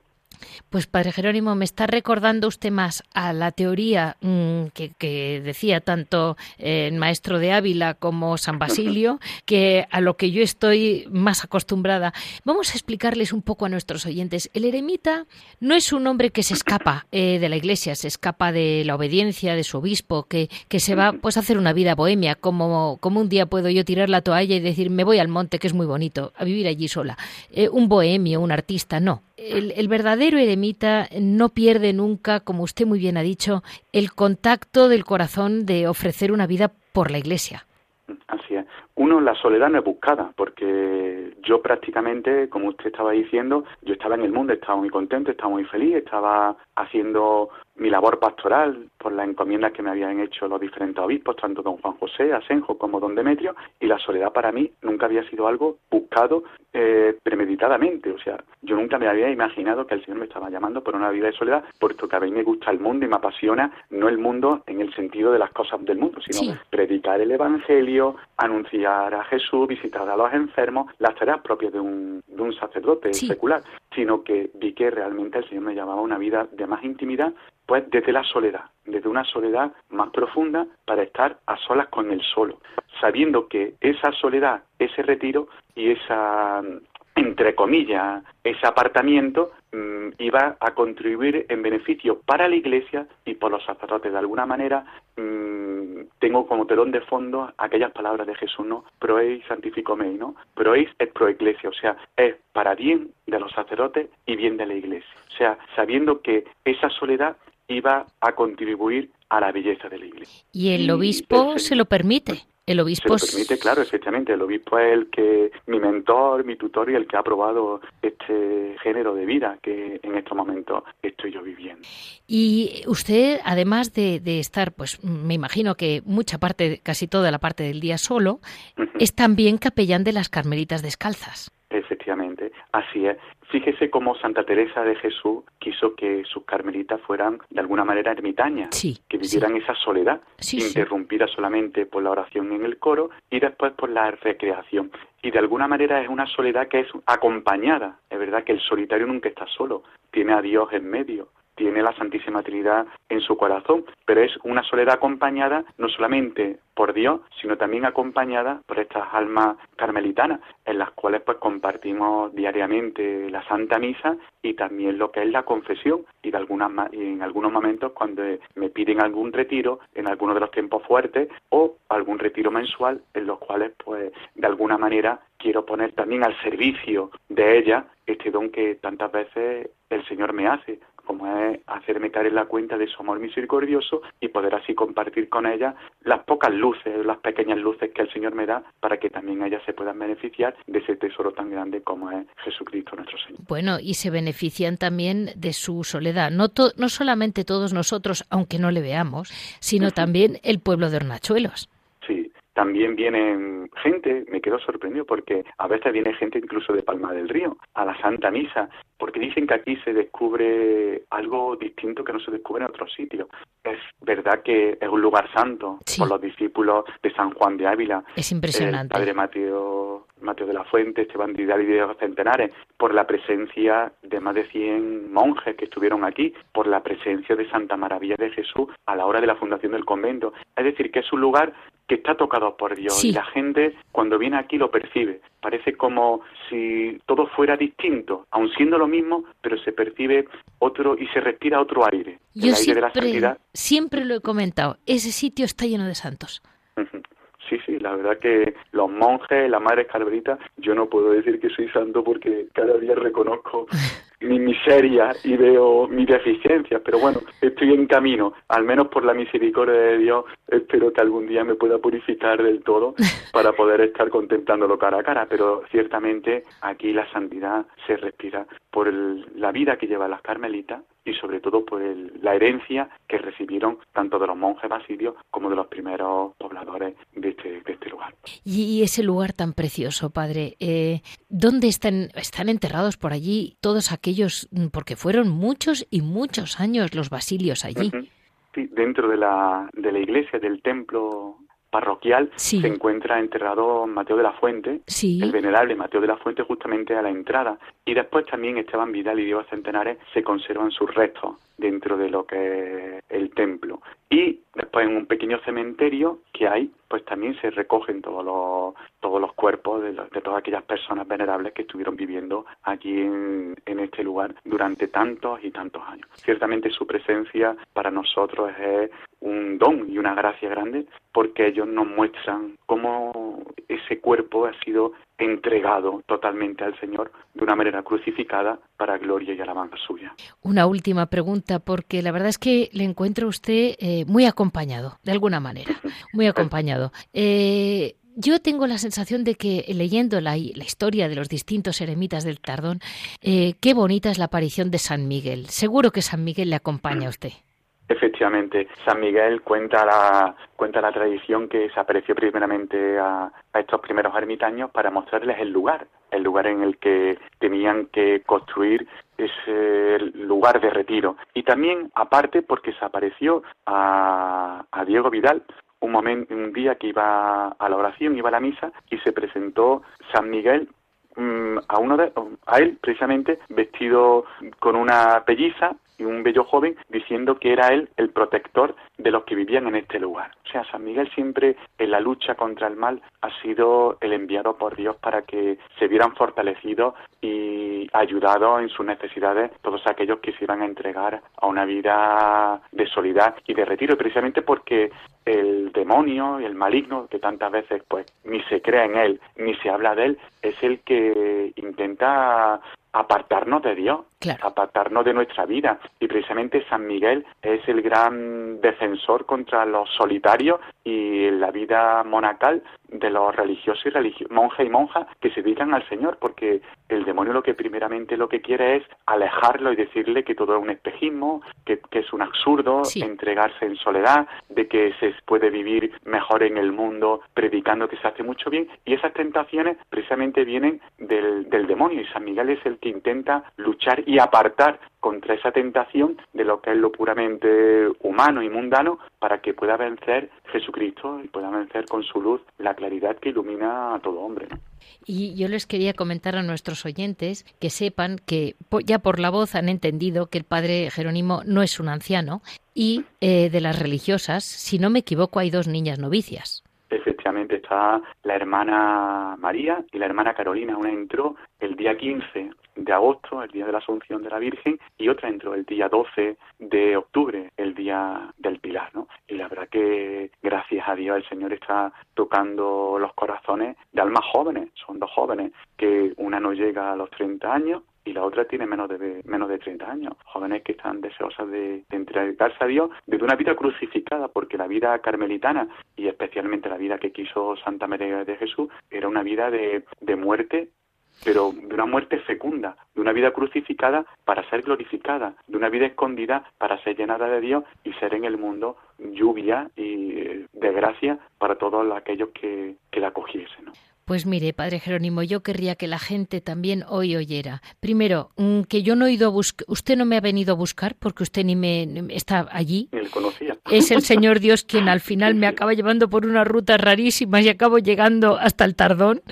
Pues Padre Jerónimo, me está recordando usted más a la teoría mm, que, decía tanto el maestro de Ávila como San Basilio, que a lo que yo estoy más acostumbrada. Vamos a explicarles un poco a nuestros oyentes. El eremita no es un hombre que se escapa eh, de la iglesia, se escapa de la obediencia de su obispo, que, que se va pues, a hacer una vida bohemia, como, como un día puedo yo tirar la toalla y decir me voy al monte, que es muy bonito, a vivir allí sola. Eh, un bohemio, un artista, no el, verdadero eremita no pierde nunca, como usted muy bien ha dicho, el contacto del corazón de ofrecer una vida por la Iglesia. Así es. Uno, la soledad no es buscada, porque yo prácticamente, como usted estaba diciendo, yo estaba en el mundo, estaba muy contento, estaba muy feliz, estaba haciendo mi labor pastoral por las encomiendas que me habían hecho los diferentes obispos, tanto don Juan José, Asenjo como don Demetrio, y la soledad para mí nunca había sido algo buscado eh, premeditadamente, o sea, yo nunca me había imaginado que el Señor me estaba llamando por una vida de soledad, puesto que a mí me gusta el mundo y me apasiona no el mundo en el sentido de las cosas del mundo, sino predicar el Evangelio, anunciar a Jesús, visitar a los enfermos, las tareas propias de un, de un sacerdote secular, sino que vi que realmente el Señor me llamaba a una vida de más intimidad Pues desde la soledad, desde una soledad más profunda para estar a solas con el solo, sabiendo que esa soledad, ese retiro y esa entre comillas, ese apartamiento mm, iba a contribuir en beneficio para la Iglesia y por los sacerdotes. De alguna manera, mm, tengo como telón de fondo aquellas palabras de Jesús, ¿no? Pro eis santifico mei, ¿no? Pro eis et pro Iglesia, o sea, es para bien de los sacerdotes y bien de la Iglesia. O sea, sabiendo que esa soledad iba a contribuir a la belleza de la Iglesia. Y el obispo se lo permite. El obispo se lo permite, claro, efectivamente. El obispo es el que, mi mentor, mi tutor y el que ha aprobado este género de vida que en estos momentos estoy yo viviendo. Y usted, además de, estar, pues me imagino que mucha parte, casi toda la parte del día solo, es también capellán de las Carmelitas Descalzas. Efectivamente, así es. Fíjese cómo Santa Teresa de Jesús quiso que sus carmelitas fueran de alguna manera ermitañas, que vivieran esa soledad, interrumpida solamente por la oración en el coro y después por la recreación. Y de alguna manera es una soledad que es acompañada. Es verdad que el solitario nunca está solo, tiene a Dios en medio tiene la Santísima Trinidad en su corazón, pero es una soledad acompañada no solamente por Dios, sino también acompañada por estas almas carmelitanas, en las cuales pues compartimos diariamente la Santa Misa y también lo que es la confesión y de algunas y en algunos momentos cuando me piden algún retiro en alguno de los tiempos fuertes o algún retiro mensual en los cuales pues de alguna manera quiero poner también al servicio de ella este don que tantas veces el Señor me hace como es hacerme caer en la cuenta de su amor misericordioso y poder así compartir con ella las pocas luces, las pequeñas luces que el Señor me da para que también ellas se puedan beneficiar de ese tesoro tan grande como es Jesucristo nuestro Señor. Bueno, y se benefician también de su soledad, no, no solamente todos nosotros, aunque no le veamos, sino también el pueblo de Hornachuelos. Sí, también vienen gente, me quedo sorprendido porque a veces viene gente incluso de Palma del Río a la Santa Misa, porque dicen que aquí se descubre algo distinto que no se descubre en otros sitios. Es verdad que es un lugar santo por los discípulos de San Juan de Ávila. Es impresionante. El padre Mateo, Mateo de la Fuente, Esteban Vidal y Diego Centenares, por la presencia de más de 100 monjes que estuvieron aquí, por la presencia de Santa Maravilla de Jesús a la hora de la fundación del convento. Es decir, que es un lugar que está tocado por Dios y la gente cuando viene aquí lo percibe. Parece como si todo fuera distinto, aun siendo lo mismo, pero se percibe otro y se respira otro aire, Yo Siempre lo he comentado, ese sitio está lleno de santos. La verdad que los monjes, las madres carmelitas, yo no puedo decir que soy santo porque cada día reconozco mi miseria y veo mi deficiencia, pero bueno, estoy en camino, al menos por la misericordia de Dios, espero que algún día me pueda purificar del todo para poder estar contemplándolo cara a cara, pero ciertamente aquí la santidad se respira por la vida que llevan las carmelitas y sobre todo por la herencia que recibieron tanto de los monjes basilios como de los primeros pobladores de este, de este lugar. Y ese lugar tan precioso, padre, eh, ¿dónde están, están enterrados por allí todos aquellos, porque fueron muchos y muchos años los basilios allí? Sí, dentro de la, de la iglesia, del templo parroquial se encuentra enterrado Mateo de la Fuente, el venerable Mateo de la Fuente justamente a la entrada. Y después también Esteban Vidal y Diego Centenares se conservan sus restos dentro de lo que es el templo. Y después en un pequeño cementerio que hay, pues también se recogen todos los, todos los cuerpos de, todas aquellas personas venerables que estuvieron viviendo allí en, en, este lugar durante tantos y tantos años. Ciertamente su presencia para nosotros es un don y una gracia grande porque ellos nos muestran cómo ese cuerpo ha sido entregado totalmente al Señor de una manera crucificada para gloria y alabanza suya. Una última pregunta, porque la verdad es que le encuentro a usted eh, muy acompañado, de alguna manera, muy acompañado. Eh, yo tengo la sensación de que leyendo la, historia de los distintos eremitas del Tardón, eh, qué bonita es la aparición de San Miguel. Seguro que San Miguel le acompaña a usted. Efectivamente, San Miguel cuenta la, cuenta la tradición que se apareció primeramente a, estos primeros ermitaños para mostrarles el lugar, el lugar en el que tenían que construir ese lugar de retiro. Y también, aparte, porque se apareció a, a Diego Vidal, un, momento, un día que iba a la oración, iba a la misa, y se presentó San Miguel mm, a uno de a él precisamente vestido con una pelliza y un bello joven diciendo que era él el protector de los que vivían en este lugar. O sea, San Miguel siempre en la lucha contra el mal ha sido el enviado por Dios para que se vieran fortalecidos y ayudados en sus necesidades todos aquellos que se iban a entregar a una vida de soledad y de retiro, precisamente porque el demonio y el maligno, que tantas veces pues ni se cree en él, ni se habla de él, es el que intenta apartarnos de Dios, apartarnos de nuestra vida. Y precisamente San Miguel es el gran defensor contra los solitarios y la vida monacal de los religiosos y religiosos, monjes y monjas que se dedican al Señor, porque el demonio lo que primeramente lo que quiere es alejarlo y decirle que todo es un espejismo, que, es un absurdo entregarse en soledad, de que se puede vivir mejor en el mundo predicando que se hace mucho bien, y esas tentaciones precisamente vienen del, del demonio, y San Miguel es el que intenta luchar y apartar contra esa tentación de lo que es lo puramente humano y mundano para que pueda vencer Jesucristo y pueda vencer con su luz la claridad que ilumina a todo hombre. Y yo les quería comentar a nuestros oyentes que sepan que ya por la voz han entendido que el padre Jerónimo no es un anciano y eh, de las religiosas, si no me equivoco, hay dos niñas novicias. Efectivamente, está la hermana María y la hermana Carolina. Una entró el día 15 de agosto, el día de la Asunción de la Virgen, y otra entró el día 12 de octubre, el día del Pilar, ¿no? Y la verdad que gracias a Dios el Señor está tocando los corazones de almas jóvenes, son dos jóvenes, que una no llega a los 30 años y la otra tiene menos de menos de 30 años. Jóvenes que están deseosas de, de, entregarse a Dios desde una vida crucificada, porque la vida carmelitana y especialmente la vida que quiso Santa María de Jesús era una vida de, de muerte pero de una muerte fecunda, de una vida crucificada para ser glorificada, de una vida escondida para ser llenada de Dios y ser en el mundo lluvia y eh, de gracia para todos aquellos que, que la cogiesen. ¿no? Pues mire, Padre Jerónimo, yo querría que la gente también hoy oyera. Primero, mm, que yo no he ido a buscar, usted no me ha venido a buscar porque usted ni me está allí. Ni le conocía. Es el Señor Dios quien al final me acaba llevando por una ruta rarísima y acabo llegando hasta el Tardón.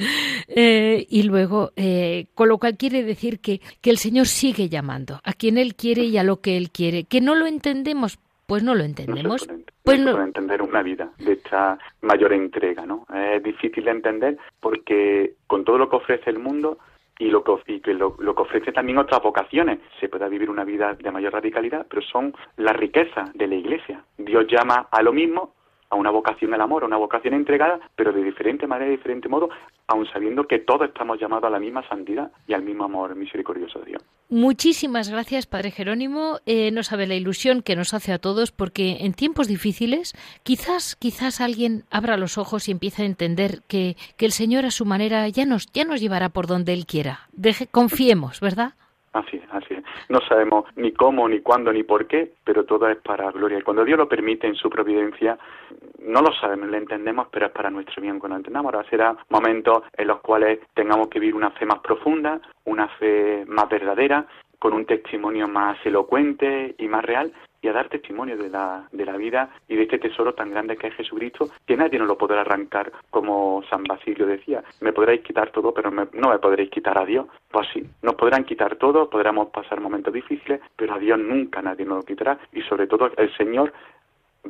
Eh, y luego, eh, con lo cual quiere decir que, que el Señor sigue llamando a quien Él quiere y a lo que Él quiere. Que no lo entendemos, pues no lo entendemos. pues no. entender una vida de esta mayor entrega, ¿no? Es difícil de entender porque con todo lo que ofrece el mundo y lo que, y lo, lo, que ofrece también otras vocaciones. Se puede vivir una vida de mayor radicalidad, pero son la riqueza de la Iglesia. Dios llama a lo mismo, a una vocación al amor, a una vocación entregada, pero de diferente manera, de diferente modo, aun sabiendo que todos estamos llamados a la misma santidad y al mismo amor misericordioso de Dios. Muchísimas gracias, Padre Jerónimo. Eh, no sabe la ilusión que nos hace a todos, porque en tiempos difíciles, quizás, quizás alguien abra los ojos y empiece a entender que, que el Señor a su manera ya nos, ya nos llevará por donde Él quiera. Deje, confiemos, ¿verdad? Así, así. No sabemos ni cómo, ni cuándo, ni por qué, pero todo es para gloria. Y cuando Dios lo permite en su providencia, no lo sabemos, lo entendemos, pero es para nuestro bien cuando entendamos. Ahora será momentos en los cuales tengamos que vivir una fe más profunda, una fe más verdadera, con un testimonio más elocuente y más real, y a dar testimonio de la, de la vida y de este tesoro tan grande que es Jesucristo, que nadie nos lo podrá arrancar, como San Basilio decía, me podréis quitar todo, pero no me podréis quitar a Dios. Pues sí, nos podrán quitar todo, podremos pasar momentos difíciles, pero a Dios nunca nadie nos lo quitará y sobre todo el Señor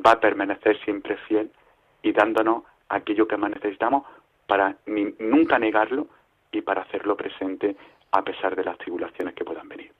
va a permanecer siempre fiel y dándonos aquello que más necesitamos para nunca negarlo y para hacerlo presente a pesar de las tribulaciones que puedan venir.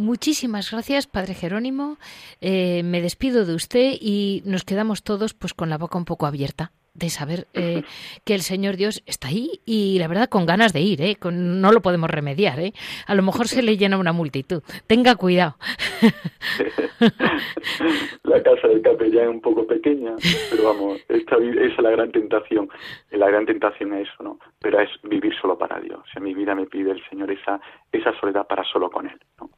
Muchísimas gracias, Padre Jerónimo. Eh, me despido de usted y nos quedamos todos pues con la boca un poco abierta de saber eh, que el Señor Dios está ahí y la verdad con ganas de ir, ¿eh? no lo podemos remediar, ¿eh? a lo mejor se le llena una multitud. Tenga cuidado. la casa del capellán es un poco pequeña, pero vamos, esta, esa es la gran tentación. La gran tentación es eso, ¿no? Pero es vivir solo para Dios. O sea, mi vida me pide el Señor esa, esa soledad para solo con Él, ¿no?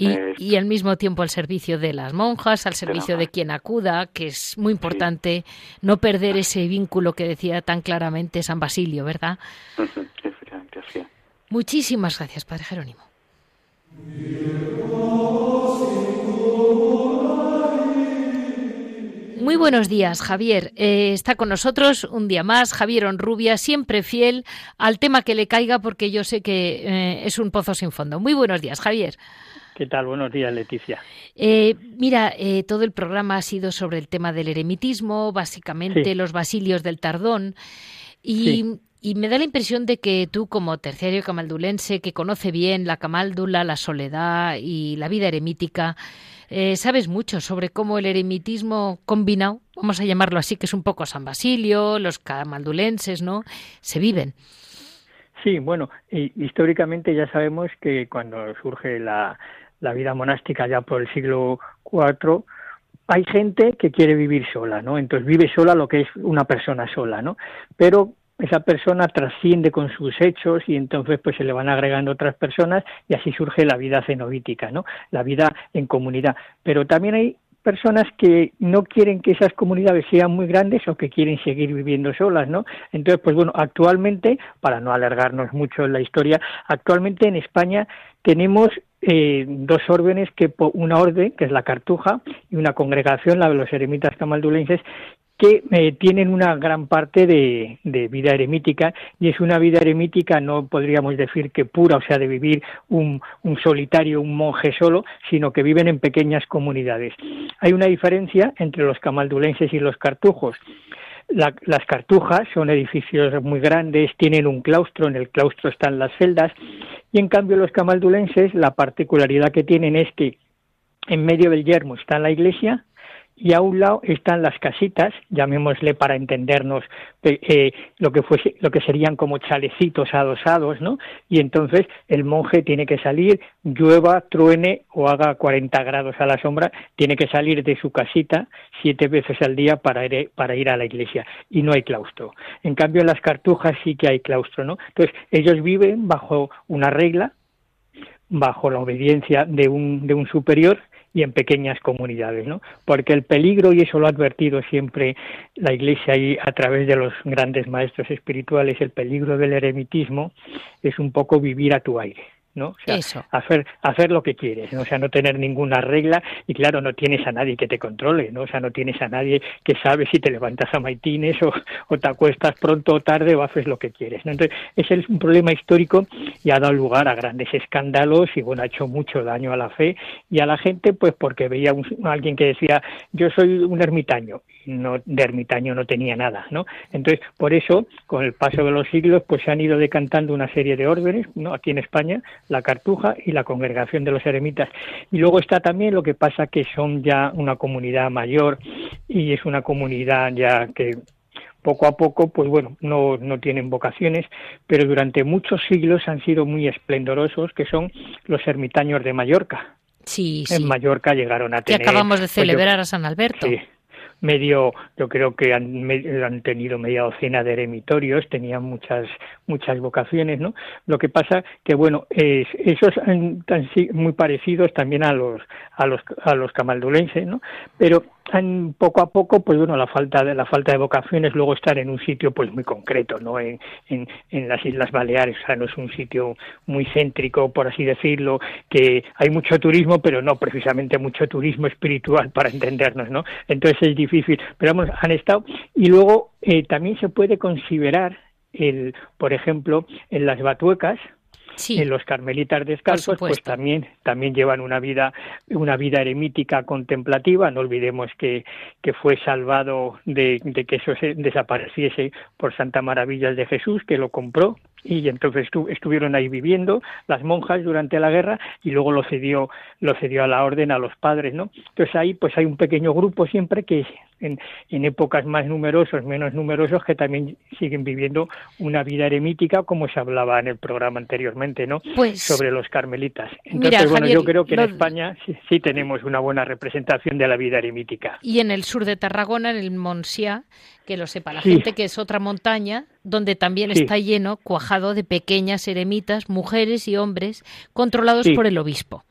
Y, al mismo tiempo al servicio de las monjas, al servicio de, quien acuda, que es muy importante no perder ese vínculo que decía tan claramente San Basilio, ¿verdad? Muchísimas gracias, Padre Jerónimo. Muy buenos días, Javier. Eh, está con nosotros un día más Javier Onrubia, siempre fiel al tema que le caiga porque yo sé que eh, es un pozo sin fondo. Muy buenos días, Javier. ¿Qué tal? Buenos días, Leticia. Eh, mira, todo el programa ha sido sobre el tema del eremitismo, básicamente los basilios del tardón. Y, y, me da la impresión de que tú, como terciario camaldulense, que conoce bien la camáldula, la soledad y la vida eremítica, eh, sabes mucho sobre cómo el eremitismo combinado, vamos a llamarlo así, que es un poco San Basilio, los camaldulenses, ¿no? Se viven. Sí, bueno, históricamente ya sabemos que cuando surge la, la vida monástica ya por el siglo IV, hay gente que quiere vivir sola, ¿no? Entonces vive sola lo que es una persona sola, ¿no? Pero esa persona trasciende con sus hechos y entonces pues se le van agregando otras personas y así surge la vida cenobítica, ¿no? La vida en comunidad. Pero también hay personas que no quieren que esas comunidades sean muy grandes o que quieren seguir viviendo solas, ¿no? Entonces, pues bueno, actualmente, para no alargarnos mucho en la historia, actualmente en España tenemos eh, dos órdenes, que una orden, que es la Cartuja, y una congregación, la de los eremitas camaldulenses, que eh, tienen una gran parte de, vida eremítica y es una vida eremítica no podríamos decir que pura, o sea, de vivir un, solitario, un monje solo, sino que viven en pequeñas comunidades. Hay una diferencia entre los camaldulenses y los cartujos. las cartujas son edificios muy grandes, tienen un claustro, en el claustro están las celdas, y en cambio los camaldulenses la particularidad que tienen es que en medio del yermo está la iglesia, y a un lado están las casitas, llamémosle para entendernos eh, lo que fuese, lo que serían como chalecitos adosados, ¿no? Y entonces el monje tiene que salir, llueva, truene o haga 40 grados a la sombra, tiene que salir de su casita siete veces al día para ir, para ir a la iglesia y no hay claustro. En cambio en las cartujas sí que hay claustro, ¿no? Entonces ellos viven bajo una regla, bajo la obediencia de un, de un superior y en pequeñas comunidades, ¿no? Porque el peligro, y eso lo ha advertido siempre la Iglesia y a través de los grandes maestros espirituales, el peligro del eremitismo es un poco vivir a tu aire. ¿No? O sea, hacer hacer lo que quieres, ¿no? o sea, no tener ninguna regla y claro, no tienes a nadie que te controle, ¿no? O sea, no tienes a nadie que sabe si te levantas a maitines o, te acuestas pronto o tarde o haces lo que quieres, ¿no? Entonces, ese es un problema histórico y ha dado lugar a grandes escándalos y bueno, ha hecho mucho daño a la fe y a la gente pues porque veía a alguien que decía, "Yo soy un ermitaño." No de ermitaño no tenía nada, ¿no? Entonces, por eso, con el paso de los siglos, pues se han ido decantando una serie de órdenes, ¿no? Aquí en España, la Cartuja y la Congregación de los Eremitas. Y luego está también lo que pasa que son ya una comunidad mayor y es una comunidad ya que poco a poco, pues bueno, no, no tienen vocaciones, pero durante muchos siglos han sido muy esplendorosos, que son los ermitaños de Mallorca. Sí, En Mallorca llegaron a tener... Que acabamos de pues celebrar a San Alberto. Sí, medio, yo creo que han, tenido media docena de eremitorios, tenían muchas muchas vocaciones, ¿no? Lo que pasa que bueno, es, esos han, muy parecidos también a los a los a los camaldulenses, ¿no? Pero poco a poco, pues bueno, la falta de la falta de vocaciones, luego estar en un sitio pues muy concreto, ¿no? En, en, las Islas Baleares, o sea, no es un sitio muy céntrico, por así decirlo, que hay mucho turismo, pero no precisamente mucho turismo espiritual para entendernos, ¿no? Entonces pero vamos, han estado. Y luego eh, también se puede considerar el, por ejemplo, en las batuecas, en los carmelitas descalzos, pues también, también llevan una vida, una vida eremítica contemplativa. No olvidemos que, que fue salvado de, de que eso se desapareciese por Santa Maravillas de Jesús, que lo compró y entonces estuvieron ahí viviendo las monjas durante la guerra y luego lo cedió lo cedió a la orden a los padres no entonces ahí pues hay un pequeño grupo siempre que en, en épocas más numerosos menos numerosos que también siguen viviendo una vida eremítica como se hablaba en el programa anteriormente no pues sobre los carmelitas. entonces bueno yo creo que en España sí, tenemos una buena representación de la vida eremítica. Y en el sur de Tarragona en el Montsià que lo sepa. La gente, que es otra montaña donde también está lleno, cuajado de pequeñas eremitas, mujeres y hombres, controlados por el obispo.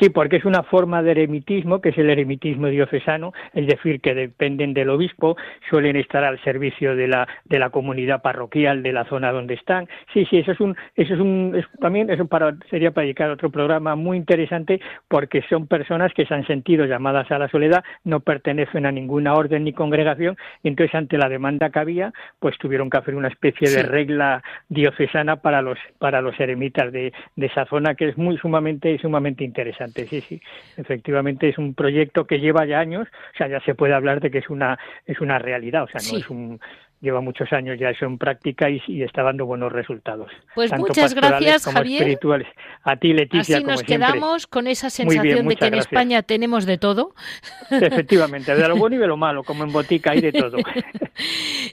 Sí, porque es una forma de eremitismo, que es el eremitismo diocesano, es decir, que dependen del obispo, suelen estar al servicio de la, de la comunidad parroquial de la zona donde están. Sí, sí, eso es un, eso es un, también eso para, sería para dedicar otro programa muy interesante, porque son personas que se han sentido llamadas a la soledad, no pertenecen a ninguna orden ni congregación, y entonces ante la demanda que había, pues tuvieron que hacer una especie de regla diocesana para los, para los eremitas de, de esa zona, que es muy sumamente, sumamente interesante. Sí, sí, efectivamente es un proyecto que lleva ya años, o sea, ya se puede hablar de que es una, es una realidad, o sea, no es un lleva muchos años ya eso en práctica y, está dando buenos resultados. Pues muchas gracias, Javier. Espirituales. A ti, Leticia. Así nos quedamos con esa sensación de que en España tenemos de todo. Efectivamente, de lo bueno y de lo malo, como en botica hay de todo.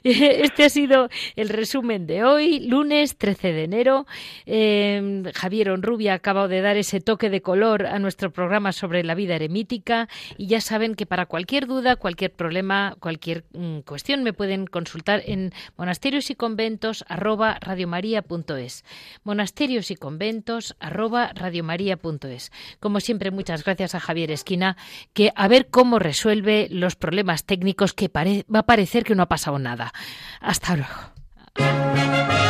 Este ha sido el resumen de hoy, lunes 13 de enero. Eh, Javier Onrubia ha acabado de dar ese toque de color a nuestro programa sobre la vida eremítica y ya saben que para cualquier duda, cualquier problema, cualquier mm, cuestión me pueden consultar en monasterios y conventos arroba radiomaria.es. Monasterios y conventos arroba radiomaria.es. Como siempre, muchas gracias a Javier Esquina, que a ver cómo resuelve los problemas técnicos que va a parecer que no ha pasado nada. Hasta luego.